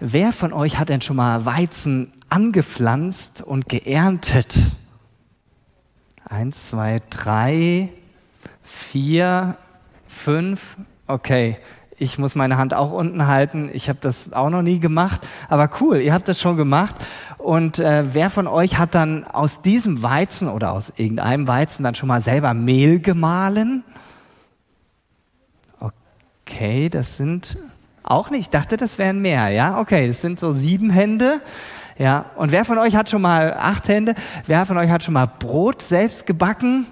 wer von euch hat denn schon mal Weizen angepflanzt und geerntet? Eins, zwei, drei, vier, fünf. Okay, ich muss meine Hand auch unten halten. Ich habe das auch noch nie gemacht. Aber cool, ihr habt das schon gemacht. Und äh, wer von euch hat dann aus diesem Weizen oder aus irgendeinem Weizen dann schon mal selber Mehl gemahlen? Okay, das sind auch nicht. Ich dachte, das wären mehr. Ja, okay, das sind so sieben Hände. Ja, und wer von euch hat schon mal acht Hände? Wer von euch hat schon mal Brot selbst gebacken?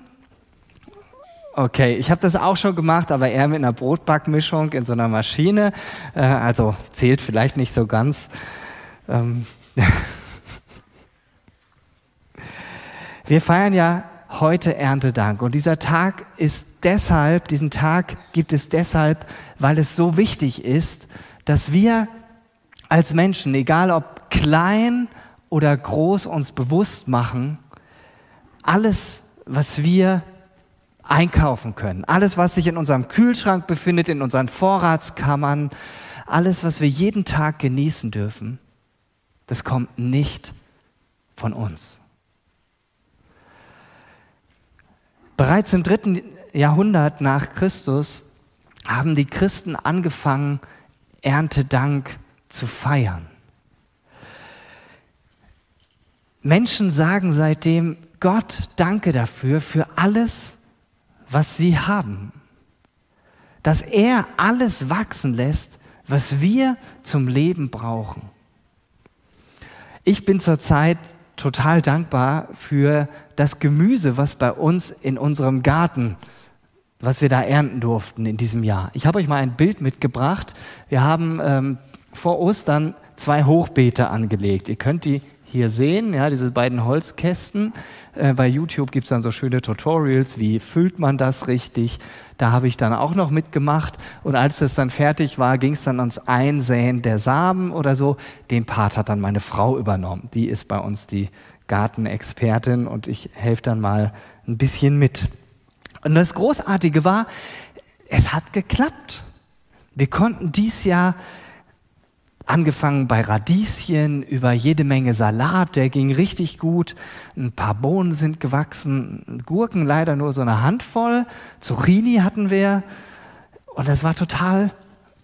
Okay, ich habe das auch schon gemacht, aber eher mit einer Brotbackmischung in so einer Maschine. Äh, also zählt vielleicht nicht so ganz. Ähm Wir feiern ja heute Erntedank und dieser Tag ist deshalb, diesen Tag gibt es deshalb, weil es so wichtig ist, dass wir als Menschen, egal ob klein oder groß, uns bewusst machen, alles, was wir einkaufen können. Alles, was sich in unserem Kühlschrank befindet, in unseren Vorratskammern, alles, was wir jeden Tag genießen dürfen, das kommt nicht von uns. Bereits im dritten Jahrhundert nach Christus haben die Christen angefangen, Erntedank zu feiern. Menschen sagen seitdem, Gott, danke dafür, für alles, was sie haben. Dass er alles wachsen lässt, was wir zum Leben brauchen. Ich bin zurzeit total dankbar für das Gemüse, was bei uns in unserem Garten, was wir da ernten durften in diesem Jahr. Ich habe euch mal ein Bild mitgebracht. Wir haben ähm, vor Ostern zwei Hochbeete angelegt. Ihr könnt die hier sehen, ja, diese beiden Holzkästen. Äh, bei YouTube gibt es dann so schöne Tutorials, wie füllt man das richtig. Da habe ich dann auch noch mitgemacht. Und als das dann fertig war, ging es dann ans Einsäen der Samen oder so. Den Part hat dann meine Frau übernommen. Die ist bei uns die Gartenexpertin und ich helfe dann mal ein bisschen mit. Und das Großartige war, es hat geklappt. Wir konnten dies Jahr Angefangen bei Radieschen, über jede Menge Salat, der ging richtig gut. Ein paar Bohnen sind gewachsen, Gurken leider nur so eine Handvoll. Zucchini hatten wir. Und das war total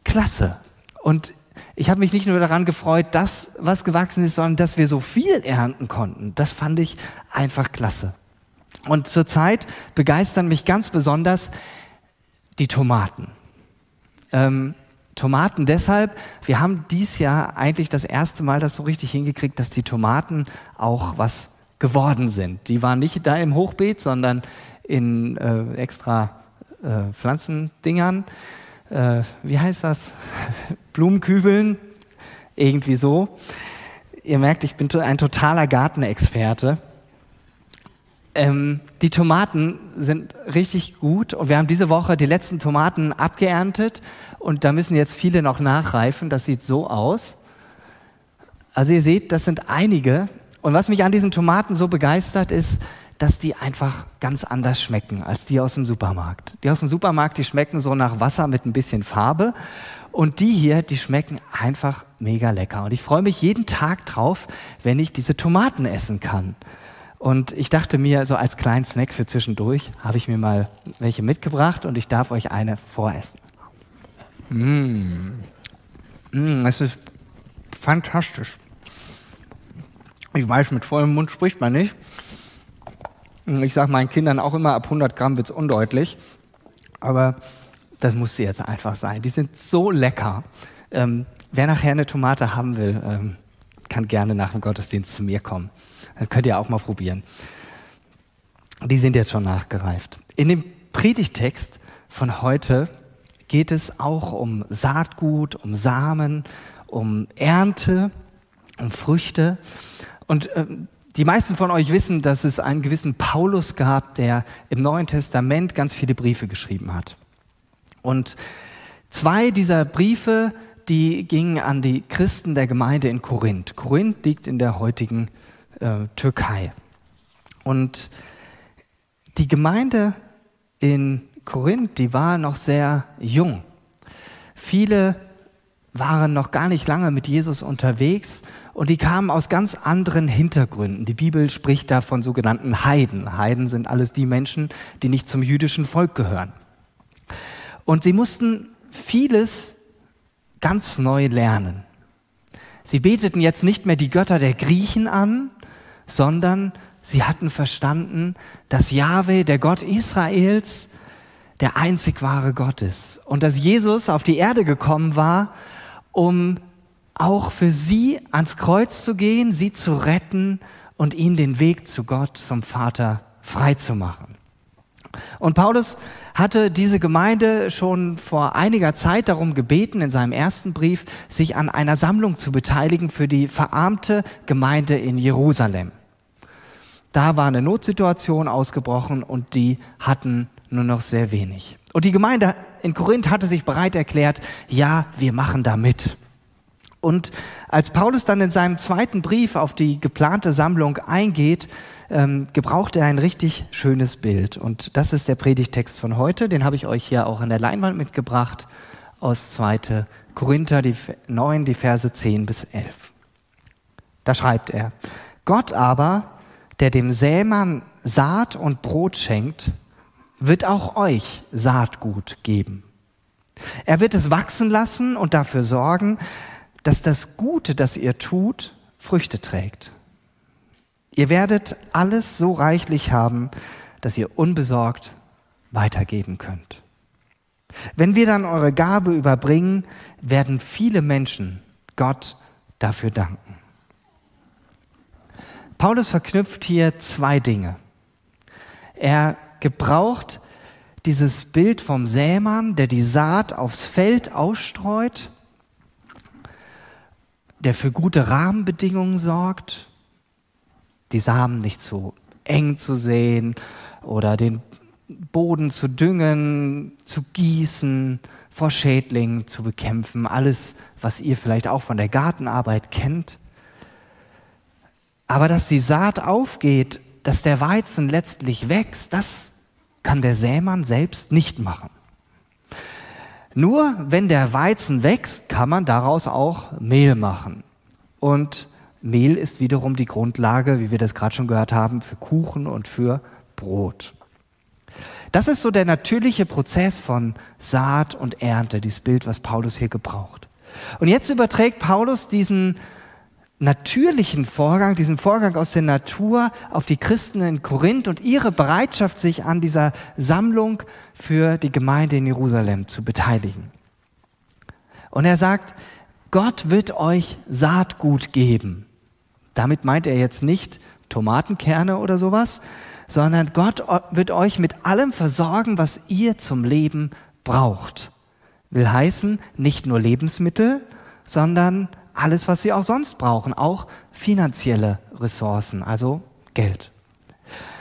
klasse. Und ich habe mich nicht nur daran gefreut, dass was gewachsen ist, sondern dass wir so viel ernten konnten. Das fand ich einfach klasse. Und zurzeit begeistern mich ganz besonders die Tomaten. Ähm, Tomaten deshalb, wir haben dies Jahr eigentlich das erste Mal das so richtig hingekriegt, dass die Tomaten auch was geworden sind. Die waren nicht da im Hochbeet, sondern in äh, extra äh, Pflanzendingern. Äh, wie heißt das? Blumenkübeln, irgendwie so. Ihr merkt, ich bin ein totaler Gartenexperte. Ähm, die Tomaten sind richtig gut und wir haben diese Woche die letzten Tomaten abgeerntet und da müssen jetzt viele noch nachreifen. Das sieht so aus. Also ihr seht, das sind einige. Und was mich an diesen Tomaten so begeistert ist, dass die einfach ganz anders schmecken als die aus dem Supermarkt. Die aus dem Supermarkt, die schmecken so nach Wasser mit ein bisschen Farbe. Und die hier, die schmecken einfach mega lecker. Und ich freue mich jeden Tag drauf, wenn ich diese Tomaten essen kann. Und ich dachte mir, so als kleinen Snack für zwischendurch habe ich mir mal welche mitgebracht und ich darf euch eine voressen. Mmh. Mmh, es ist fantastisch. Ich weiß, mit vollem Mund spricht man nicht. Ich sage meinen Kindern auch immer, ab 100 Gramm wird es undeutlich. Aber das muss sie jetzt einfach sein. Die sind so lecker. Ähm, wer nachher eine Tomate haben will, ähm, kann gerne nach dem Gottesdienst zu mir kommen. Das könnt ihr auch mal probieren. Die sind jetzt schon nachgereift. In dem Predigtext von heute geht es auch um Saatgut, um Samen, um Ernte, um Früchte. Und äh, die meisten von euch wissen, dass es einen gewissen Paulus gab, der im Neuen Testament ganz viele Briefe geschrieben hat. Und zwei dieser Briefe, die gingen an die Christen der Gemeinde in Korinth. Korinth liegt in der heutigen äh, Türkei. Und die Gemeinde in Korinth, die war noch sehr jung. Viele waren noch gar nicht lange mit Jesus unterwegs und die kamen aus ganz anderen Hintergründen. Die Bibel spricht da von sogenannten Heiden. Heiden sind alles die Menschen, die nicht zum jüdischen Volk gehören. Und sie mussten vieles ganz neu lernen. Sie beteten jetzt nicht mehr die Götter der Griechen an, sondern sie hatten verstanden, dass Jahwe, der Gott Israels, der einzig wahre Gott ist und dass Jesus auf die Erde gekommen war, um auch für sie ans Kreuz zu gehen, sie zu retten und ihnen den Weg zu Gott, zum Vater freizumachen. Und Paulus hatte diese Gemeinde schon vor einiger Zeit darum gebeten, in seinem ersten Brief, sich an einer Sammlung zu beteiligen für die verarmte Gemeinde in Jerusalem. Da war eine Notsituation ausgebrochen und die hatten nur noch sehr wenig. Und die Gemeinde in Korinth hatte sich bereit erklärt, ja, wir machen da mit. Und als Paulus dann in seinem zweiten Brief auf die geplante Sammlung eingeht, ähm, gebraucht er ein richtig schönes Bild. Und das ist der Predigtext von heute. Den habe ich euch hier auch in der Leinwand mitgebracht aus 2. Korinther die 9, die Verse 10 bis 11. Da schreibt er, Gott aber, der dem Sämann Saat und Brot schenkt, wird auch euch Saatgut geben. Er wird es wachsen lassen und dafür sorgen, dass das Gute, das ihr tut, Früchte trägt. Ihr werdet alles so reichlich haben, dass ihr unbesorgt weitergeben könnt. Wenn wir dann eure Gabe überbringen, werden viele Menschen Gott dafür danken. Paulus verknüpft hier zwei Dinge. Er gebraucht dieses Bild vom Sämann, der die Saat aufs Feld ausstreut der für gute Rahmenbedingungen sorgt, die Samen nicht zu eng zu sehen oder den Boden zu düngen, zu gießen, vor Schädlingen zu bekämpfen, alles, was ihr vielleicht auch von der Gartenarbeit kennt. Aber dass die Saat aufgeht, dass der Weizen letztlich wächst, das kann der Sämann selbst nicht machen. Nur wenn der Weizen wächst, kann man daraus auch Mehl machen. Und Mehl ist wiederum die Grundlage, wie wir das gerade schon gehört haben, für Kuchen und für Brot. Das ist so der natürliche Prozess von Saat und Ernte, dieses Bild, was Paulus hier gebraucht. Und jetzt überträgt Paulus diesen natürlichen Vorgang, diesen Vorgang aus der Natur auf die Christen in Korinth und ihre Bereitschaft, sich an dieser Sammlung für die Gemeinde in Jerusalem zu beteiligen. Und er sagt, Gott wird euch Saatgut geben. Damit meint er jetzt nicht Tomatenkerne oder sowas, sondern Gott wird euch mit allem versorgen, was ihr zum Leben braucht. Will heißen, nicht nur Lebensmittel, sondern alles, was sie auch sonst brauchen, auch finanzielle Ressourcen, also Geld.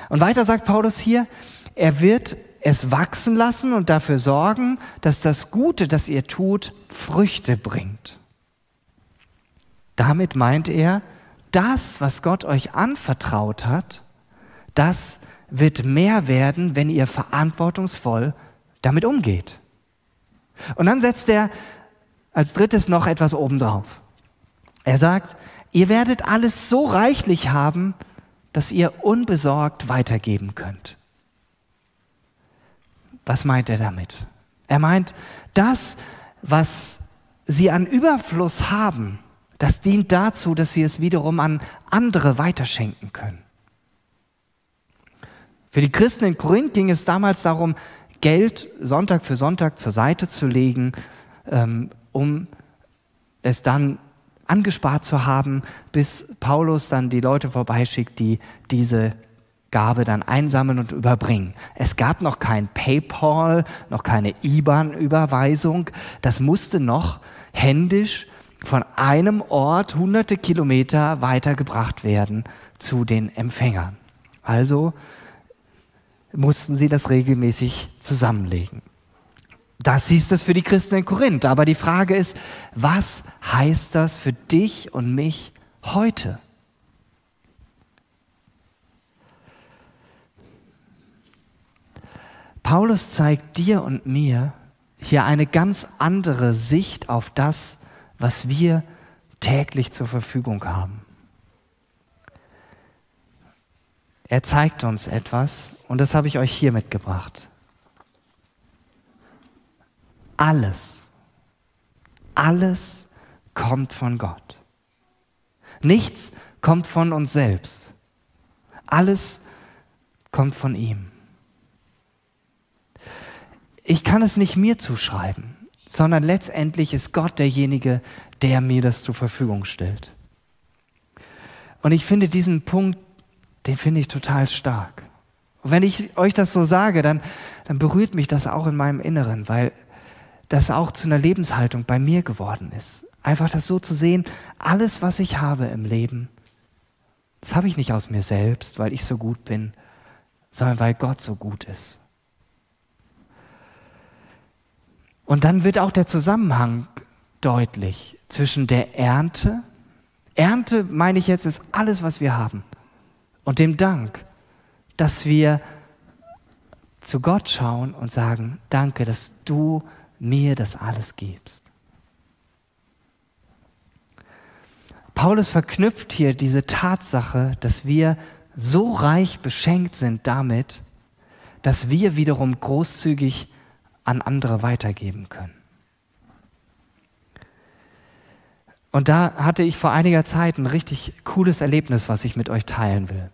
Und weiter sagt Paulus hier, er wird es wachsen lassen und dafür sorgen, dass das Gute, das ihr tut, Früchte bringt. Damit meint er, das, was Gott euch anvertraut hat, das wird mehr werden, wenn ihr verantwortungsvoll damit umgeht. Und dann setzt er als drittes noch etwas obendrauf. Er sagt, ihr werdet alles so reichlich haben, dass ihr unbesorgt weitergeben könnt. Was meint er damit? Er meint, das, was sie an Überfluss haben, das dient dazu, dass sie es wiederum an andere weiterschenken können. Für die Christen in Korinth ging es damals darum, Geld Sonntag für Sonntag zur Seite zu legen, ähm, um es dann angespart zu haben, bis Paulus dann die Leute vorbeischickt, die diese Gabe dann einsammeln und überbringen. Es gab noch kein PayPal, noch keine IBAN-Überweisung. Das musste noch händisch von einem Ort hunderte Kilometer weitergebracht werden zu den Empfängern. Also mussten sie das regelmäßig zusammenlegen. Das hieß es für die Christen in Korinth. Aber die Frage ist, was heißt das für dich und mich heute? Paulus zeigt dir und mir hier eine ganz andere Sicht auf das, was wir täglich zur Verfügung haben. Er zeigt uns etwas und das habe ich euch hier mitgebracht. Alles, alles kommt von Gott. Nichts kommt von uns selbst. Alles kommt von ihm. Ich kann es nicht mir zuschreiben, sondern letztendlich ist Gott derjenige, der mir das zur Verfügung stellt. Und ich finde diesen Punkt, den finde ich total stark. Und wenn ich euch das so sage, dann, dann berührt mich das auch in meinem Inneren, weil das auch zu einer Lebenshaltung bei mir geworden ist. Einfach das so zu sehen, alles, was ich habe im Leben, das habe ich nicht aus mir selbst, weil ich so gut bin, sondern weil Gott so gut ist. Und dann wird auch der Zusammenhang deutlich zwischen der Ernte, Ernte meine ich jetzt, ist alles, was wir haben, und dem Dank, dass wir zu Gott schauen und sagen, danke, dass du mir das alles gibst. Paulus verknüpft hier diese Tatsache, dass wir so reich beschenkt sind damit, dass wir wiederum großzügig an andere weitergeben können. Und da hatte ich vor einiger Zeit ein richtig cooles Erlebnis, was ich mit euch teilen will.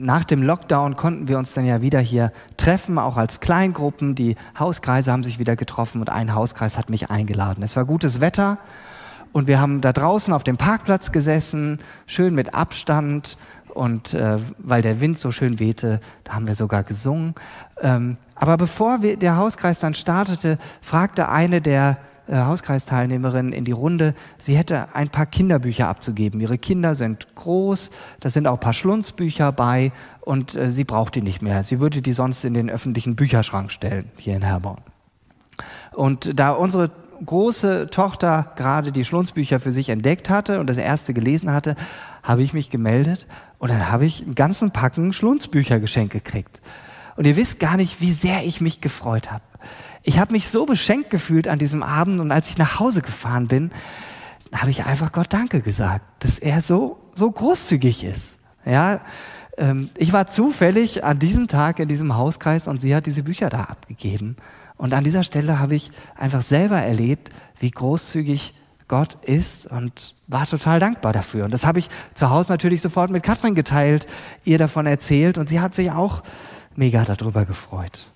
Nach dem Lockdown konnten wir uns dann ja wieder hier treffen, auch als Kleingruppen. Die Hauskreise haben sich wieder getroffen und ein Hauskreis hat mich eingeladen. Es war gutes Wetter und wir haben da draußen auf dem Parkplatz gesessen, schön mit Abstand und äh, weil der Wind so schön wehte, da haben wir sogar gesungen. Ähm, aber bevor wir, der Hauskreis dann startete, fragte eine der äh, Hauskreisteilnehmerinnen in die Runde, sie hätte ein paar Kinderbücher abzugeben. Ihre Kinder sind groß, da sind auch ein paar Schlunzbücher bei und äh, sie braucht die nicht mehr. Sie würde die sonst in den öffentlichen Bücherschrank stellen, hier in Herborn. Und da unsere große Tochter gerade die Schlunzbücher für sich entdeckt hatte und das erste gelesen hatte, habe ich mich gemeldet und dann habe ich einen ganzen Packen Schlunzbücher geschenkt gekriegt. Und ihr wisst gar nicht, wie sehr ich mich gefreut habe. Ich habe mich so beschenkt gefühlt an diesem Abend und als ich nach Hause gefahren bin, habe ich einfach Gott Danke gesagt, dass er so, so großzügig ist. Ja, ähm, ich war zufällig an diesem Tag in diesem Hauskreis und sie hat diese Bücher da abgegeben. Und an dieser Stelle habe ich einfach selber erlebt, wie großzügig Gott ist und war total dankbar dafür. Und das habe ich zu Hause natürlich sofort mit Katrin geteilt, ihr davon erzählt und sie hat sich auch mega darüber gefreut.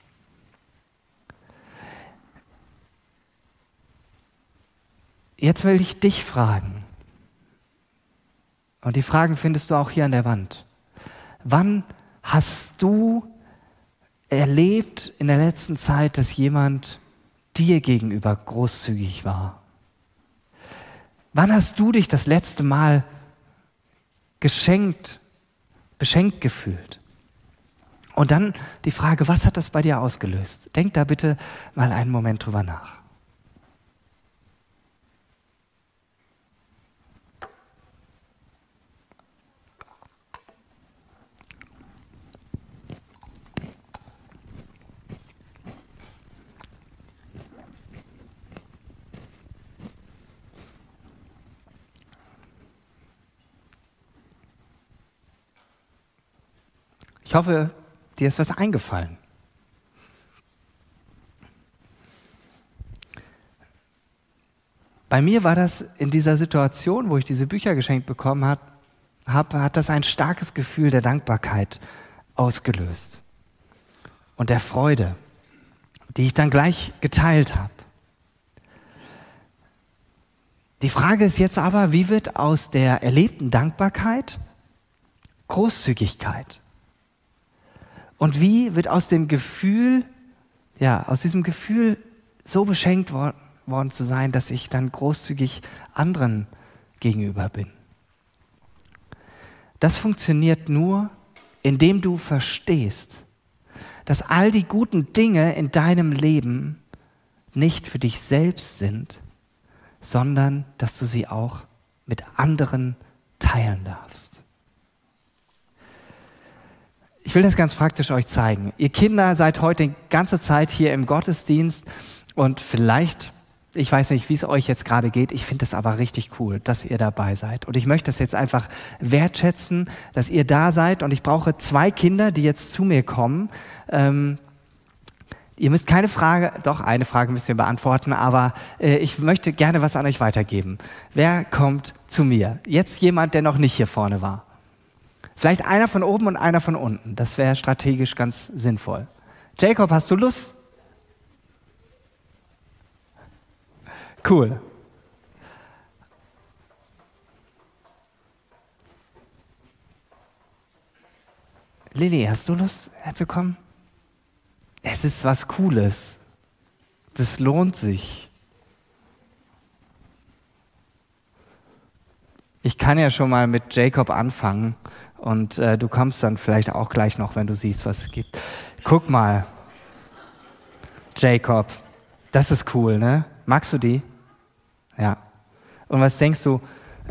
Jetzt will ich dich fragen. Und die Fragen findest du auch hier an der Wand. Wann hast du erlebt in der letzten Zeit, dass jemand dir gegenüber großzügig war? Wann hast du dich das letzte Mal geschenkt, beschenkt gefühlt? Und dann die Frage, was hat das bei dir ausgelöst? Denk da bitte mal einen Moment drüber nach. Ich hoffe, dir ist was eingefallen. Bei mir war das in dieser Situation, wo ich diese Bücher geschenkt bekommen habe, hab, hat das ein starkes Gefühl der Dankbarkeit ausgelöst und der Freude, die ich dann gleich geteilt habe. Die Frage ist jetzt aber, wie wird aus der erlebten Dankbarkeit Großzügigkeit? Und wie wird aus dem Gefühl, ja, aus diesem Gefühl so beschenkt wor worden zu sein, dass ich dann großzügig anderen gegenüber bin? Das funktioniert nur, indem du verstehst, dass all die guten Dinge in deinem Leben nicht für dich selbst sind, sondern dass du sie auch mit anderen teilen darfst. Ich will das ganz praktisch euch zeigen. Ihr Kinder seid heute die ganze Zeit hier im Gottesdienst und vielleicht ich weiß nicht, wie es euch jetzt gerade geht. Ich finde es aber richtig cool, dass ihr dabei seid. Und ich möchte das jetzt einfach wertschätzen, dass ihr da seid. Und ich brauche zwei Kinder, die jetzt zu mir kommen. Ähm, ihr müsst keine Frage, doch eine Frage müsst ihr beantworten, aber äh, ich möchte gerne was an euch weitergeben. Wer kommt zu mir? Jetzt jemand, der noch nicht hier vorne war. Vielleicht einer von oben und einer von unten. Das wäre strategisch ganz sinnvoll. Jacob, hast du Lust? Cool. Lilly, hast du Lust herzukommen? Es ist was Cooles. Das lohnt sich. Ich kann ja schon mal mit Jacob anfangen und äh, du kommst dann vielleicht auch gleich noch, wenn du siehst, was es gibt. Guck mal, Jacob, das ist cool, ne? Magst du die? Ja. Und was denkst du,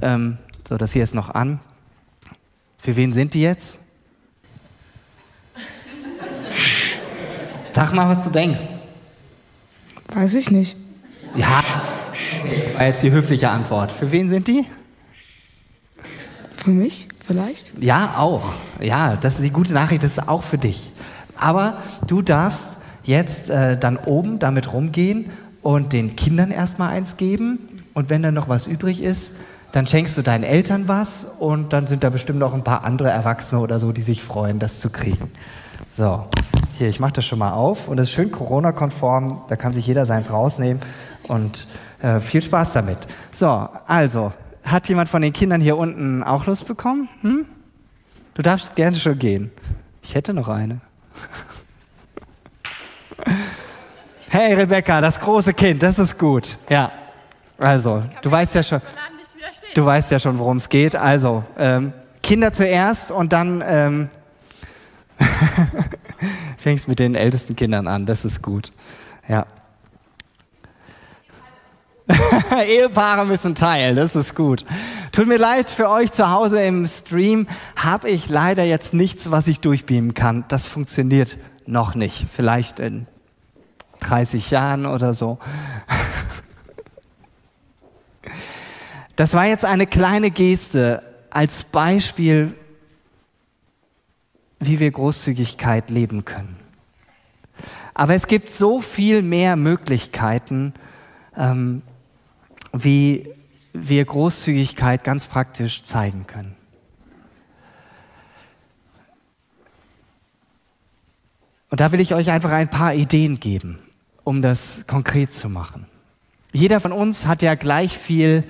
ähm, so, das hier ist noch an. Für wen sind die jetzt? Sag mal, was du denkst. Weiß ich nicht. Ja, das war jetzt die höfliche Antwort. Für wen sind die? Für mich vielleicht? Ja, auch. Ja, das ist die gute Nachricht, das ist auch für dich. Aber du darfst jetzt äh, dann oben damit rumgehen und den Kindern erstmal eins geben und wenn dann noch was übrig ist, dann schenkst du deinen Eltern was und dann sind da bestimmt noch ein paar andere Erwachsene oder so, die sich freuen, das zu kriegen. So, hier, ich mache das schon mal auf und es ist schön Corona-konform, da kann sich jeder seins rausnehmen und äh, viel Spaß damit. So, also, hat jemand von den Kindern hier unten auch Lust bekommen? Hm? Du darfst gerne schon gehen. Ich hätte noch eine. Hey Rebecca, das große Kind, das ist gut. Ja. Also, du weißt ja schon, du weißt ja schon, worum es geht. Also, ähm, Kinder zuerst und dann ähm, fängst mit den ältesten Kindern an. Das ist gut. Ja. Ehepaare müssen teilen, das ist gut. Tut mir leid, für euch zu Hause im Stream habe ich leider jetzt nichts, was ich durchbeamen kann. Das funktioniert noch nicht. Vielleicht in 30 Jahren oder so. Das war jetzt eine kleine Geste als Beispiel, wie wir Großzügigkeit leben können. Aber es gibt so viel mehr Möglichkeiten, ähm, wie wir Großzügigkeit ganz praktisch zeigen können. Und da will ich euch einfach ein paar Ideen geben, um das konkret zu machen. Jeder von uns hat ja gleich viel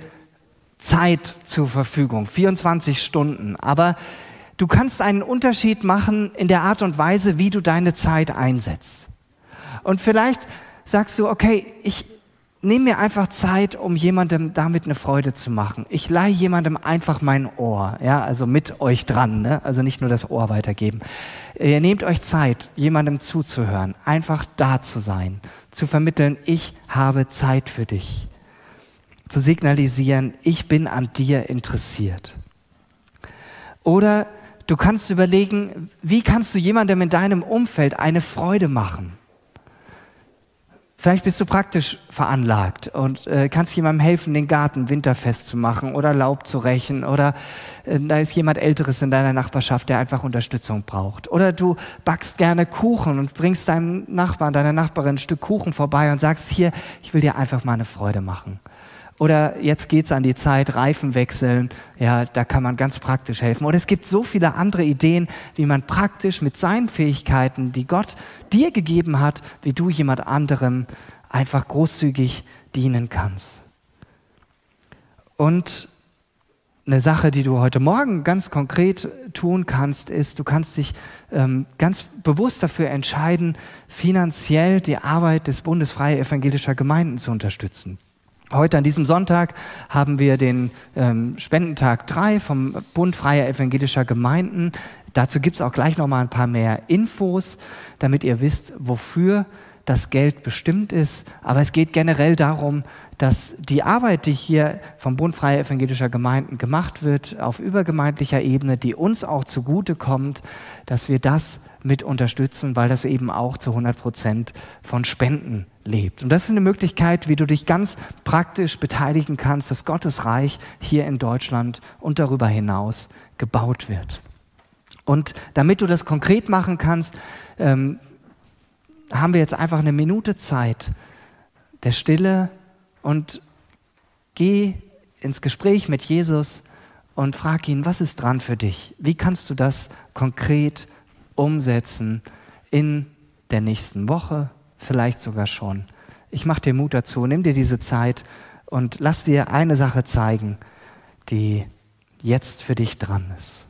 Zeit zur Verfügung, 24 Stunden. Aber du kannst einen Unterschied machen in der Art und Weise, wie du deine Zeit einsetzt. Und vielleicht sagst du, okay, ich nehme mir einfach Zeit, um jemandem damit eine Freude zu machen. Ich leihe jemandem einfach mein Ohr, ja, also mit euch dran, ne? also nicht nur das Ohr weitergeben. Ihr nehmt euch Zeit, jemandem zuzuhören, einfach da zu sein, zu vermitteln, ich habe Zeit für dich zu signalisieren, ich bin an dir interessiert. Oder du kannst überlegen, wie kannst du jemandem in deinem Umfeld eine Freude machen? Vielleicht bist du praktisch veranlagt und äh, kannst jemandem helfen, den Garten winterfest zu machen oder Laub zu rächen oder äh, da ist jemand Älteres in deiner Nachbarschaft, der einfach Unterstützung braucht. Oder du backst gerne Kuchen und bringst deinem Nachbarn, deiner Nachbarin ein Stück Kuchen vorbei und sagst, hier, ich will dir einfach mal eine Freude machen. Oder jetzt geht es an die Zeit, Reifen wechseln. Ja, da kann man ganz praktisch helfen. Oder es gibt so viele andere Ideen, wie man praktisch mit seinen Fähigkeiten, die Gott dir gegeben hat, wie du jemand anderem einfach großzügig dienen kannst. Und eine Sache, die du heute Morgen ganz konkret tun kannst, ist, du kannst dich ähm, ganz bewusst dafür entscheiden, finanziell die Arbeit des Bundes Freie Evangelischer Gemeinden zu unterstützen. Heute an diesem Sonntag haben wir den ähm, Spendentag 3 vom Bund Freier Evangelischer Gemeinden. Dazu gibt es auch gleich noch mal ein paar mehr Infos, damit ihr wisst, wofür dass Geld bestimmt ist, aber es geht generell darum, dass die Arbeit, die hier vom Bund Freier Evangelischer Gemeinden gemacht wird, auf übergemeindlicher Ebene, die uns auch zugute kommt, dass wir das mit unterstützen, weil das eben auch zu 100 Prozent von Spenden lebt. Und das ist eine Möglichkeit, wie du dich ganz praktisch beteiligen kannst, dass Gottes Reich hier in Deutschland und darüber hinaus gebaut wird. Und damit du das konkret machen kannst, ähm, haben wir jetzt einfach eine Minute Zeit der Stille und geh ins Gespräch mit Jesus und frag ihn, was ist dran für dich? Wie kannst du das konkret umsetzen in der nächsten Woche, vielleicht sogar schon? Ich mache dir Mut dazu, nimm dir diese Zeit und lass dir eine Sache zeigen, die jetzt für dich dran ist.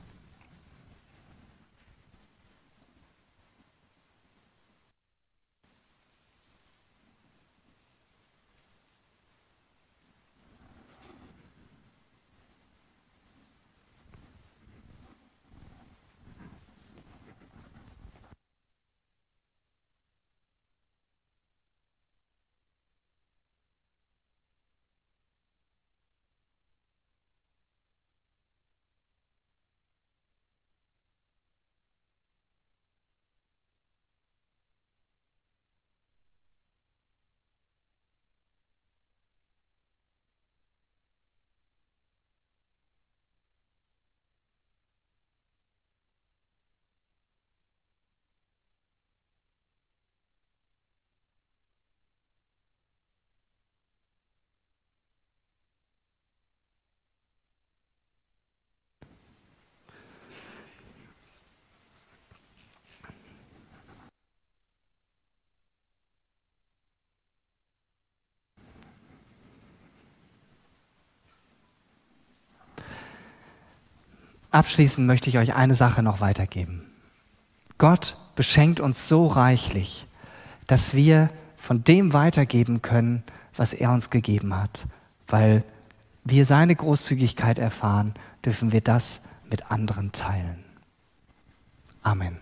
Abschließend möchte ich euch eine Sache noch weitergeben. Gott beschenkt uns so reichlich, dass wir von dem weitergeben können, was er uns gegeben hat. Weil wir seine Großzügigkeit erfahren, dürfen wir das mit anderen teilen. Amen.